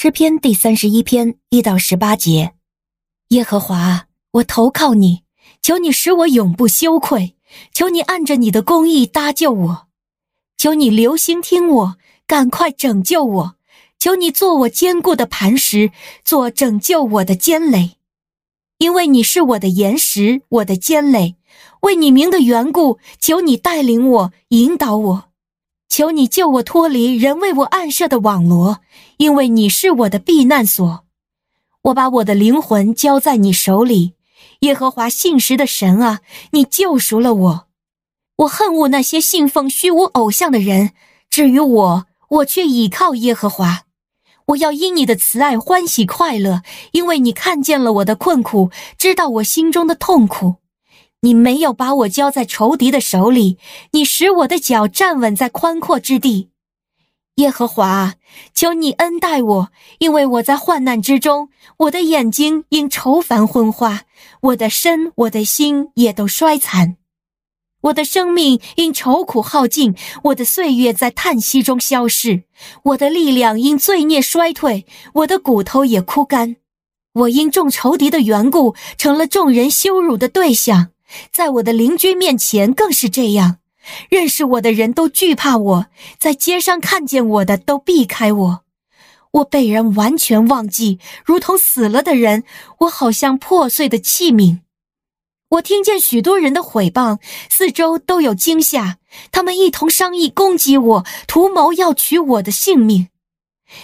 诗篇第三十一篇一到十八节，耶和华，我投靠你，求你使我永不羞愧，求你按着你的公义搭救我，求你留心听我，赶快拯救我，求你做我坚固的磐石，做拯救我的坚垒，因为你是我的岩石，我的坚垒，为你名的缘故，求你带领我，引导我。求你救我脱离人为我暗设的网罗，因为你是我的避难所。我把我的灵魂交在你手里，耶和华信实的神啊，你救赎了我。我恨恶那些信奉虚无偶像的人，至于我，我却倚靠耶和华。我要因你的慈爱欢喜快乐，因为你看见了我的困苦，知道我心中的痛苦。你没有把我交在仇敌的手里，你使我的脚站稳在宽阔之地。耶和华，求你恩待我，因为我在患难之中，我的眼睛因愁烦昏花，我的身、我的心也都衰残，我的生命因愁苦耗尽，我的岁月在叹息中消逝，我的力量因罪孽衰退，我的骨头也枯干，我因众仇敌的缘故，成了众人羞辱的对象。在我的邻居面前更是这样，认识我的人都惧怕我，在街上看见我的都避开我。我被人完全忘记，如同死了的人。我好像破碎的器皿。我听见许多人的毁谤，四周都有惊吓，他们一同商议攻击我，图谋要取我的性命。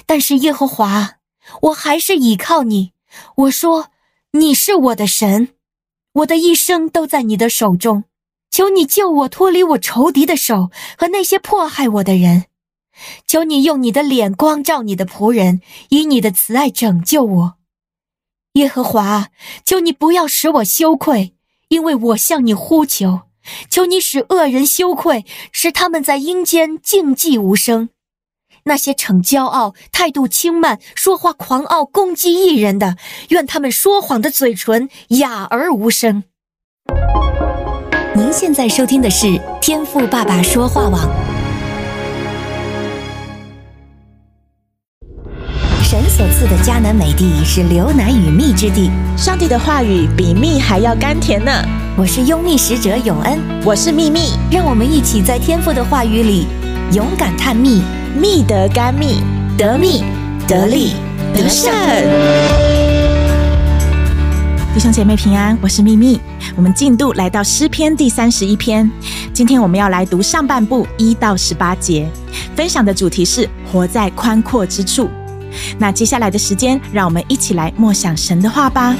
但是耶和华，我还是倚靠你。我说，你是我的神。我的一生都在你的手中，求你救我脱离我仇敌的手和那些迫害我的人。求你用你的脸光照你的仆人，以你的慈爱拯救我。耶和华，求你不要使我羞愧，因为我向你呼求。求你使恶人羞愧，使他们在阴间静寂无声。那些逞骄傲、态度轻慢、说话狂傲、攻击艺人的，愿他们说谎的嘴唇哑而无声。您现在收听的是天赋爸爸说话网。神所赐的迦南美地是流奶与蜜之地，上帝的话语比蜜还要甘甜呢。我是拥蜜使者永恩，我是蜜蜜，让我们一起在天赋的话语里勇敢探蜜。蜜得甘蜜，得蜜得利得胜。弟兄姐妹平安，我是秘密。我们进度来到诗篇第三十一篇，今天我们要来读上半部一到十八节，分享的主题是活在宽阔之处。那接下来的时间，让我们一起来默想神的话吧。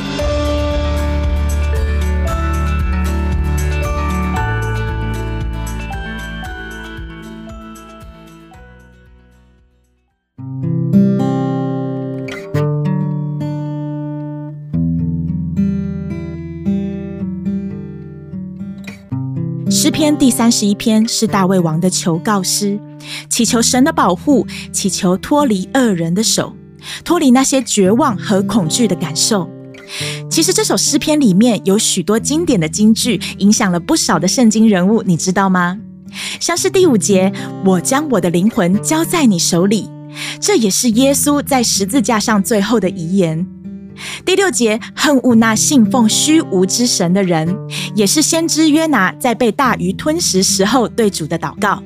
篇第三十一篇是大卫王的求告诗，祈求神的保护，祈求脱离恶人的手，脱离那些绝望和恐惧的感受。其实这首诗篇里面有许多经典的金句，影响了不少的圣经人物，你知道吗？像是第五节，我将我的灵魂交在你手里，这也是耶稣在十字架上最后的遗言。第六节，恨恶那信奉虚无之神的人，也是先知约拿在被大鱼吞食时候对主的祷告。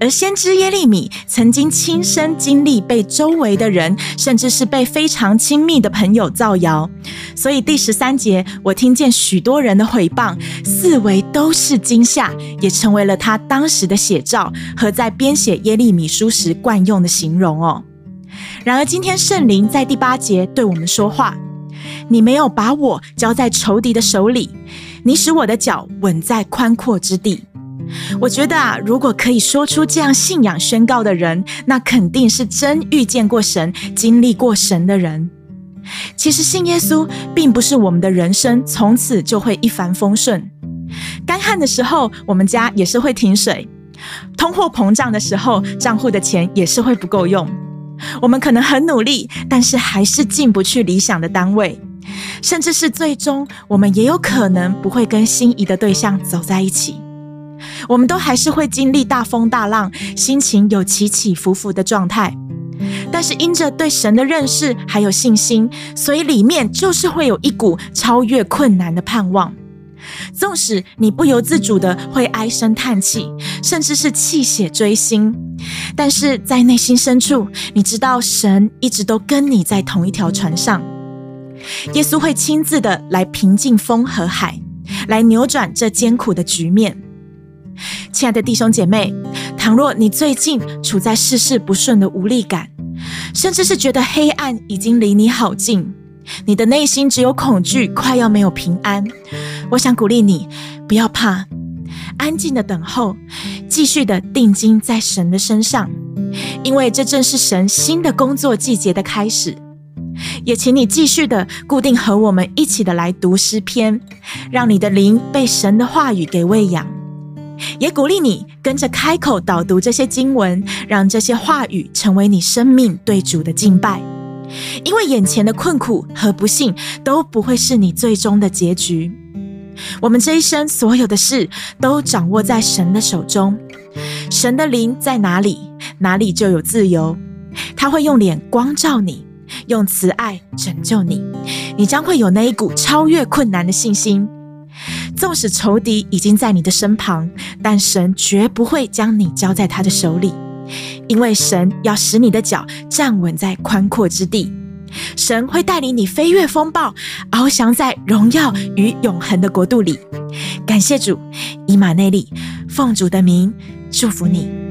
而先知耶利米曾经亲身经历被周围的人，甚至是被非常亲密的朋友造谣。所以第十三节，我听见许多人的毁谤，四围都是惊吓，也成为了他当时的写照和在编写耶利米书时惯用的形容哦。然而，今天圣灵在第八节对我们说话：“你没有把我交在仇敌的手里，你使我的脚稳在宽阔之地。”我觉得啊，如果可以说出这样信仰宣告的人，那肯定是真遇见过神、经历过神的人。其实信耶稣，并不是我们的人生从此就会一帆风顺。干旱的时候，我们家也是会停水；通货膨胀的时候，账户的钱也是会不够用。我们可能很努力，但是还是进不去理想的单位，甚至是最终我们也有可能不会跟心仪的对象走在一起。我们都还是会经历大风大浪，心情有起起伏伏的状态。但是因着对神的认识还有信心，所以里面就是会有一股超越困难的盼望。纵使你不由自主的会唉声叹气，甚至是泣血追心，但是在内心深处，你知道神一直都跟你在同一条船上。耶稣会亲自的来平静风和海，来扭转这艰苦的局面。亲爱的弟兄姐妹，倘若你最近处在事事不顺的无力感，甚至是觉得黑暗已经离你好近，你的内心只有恐惧，快要没有平安。我想鼓励你，不要怕，安静的等候，继续的定睛在神的身上，因为这正是神新的工作季节的开始。也请你继续的固定和我们一起的来读诗篇，让你的灵被神的话语给喂养。也鼓励你跟着开口导读这些经文，让这些话语成为你生命对主的敬拜。因为眼前的困苦和不幸都不会是你最终的结局。我们这一生所有的事都掌握在神的手中，神的灵在哪里，哪里就有自由。他会用脸光照你，用慈爱拯救你，你将会有那一股超越困难的信心。纵使仇敌已经在你的身旁，但神绝不会将你交在他的手里，因为神要使你的脚站稳在宽阔之地。神会带领你飞越风暴，翱翔在荣耀与永恒的国度里。感谢主，以马内利，奉主的名祝福你。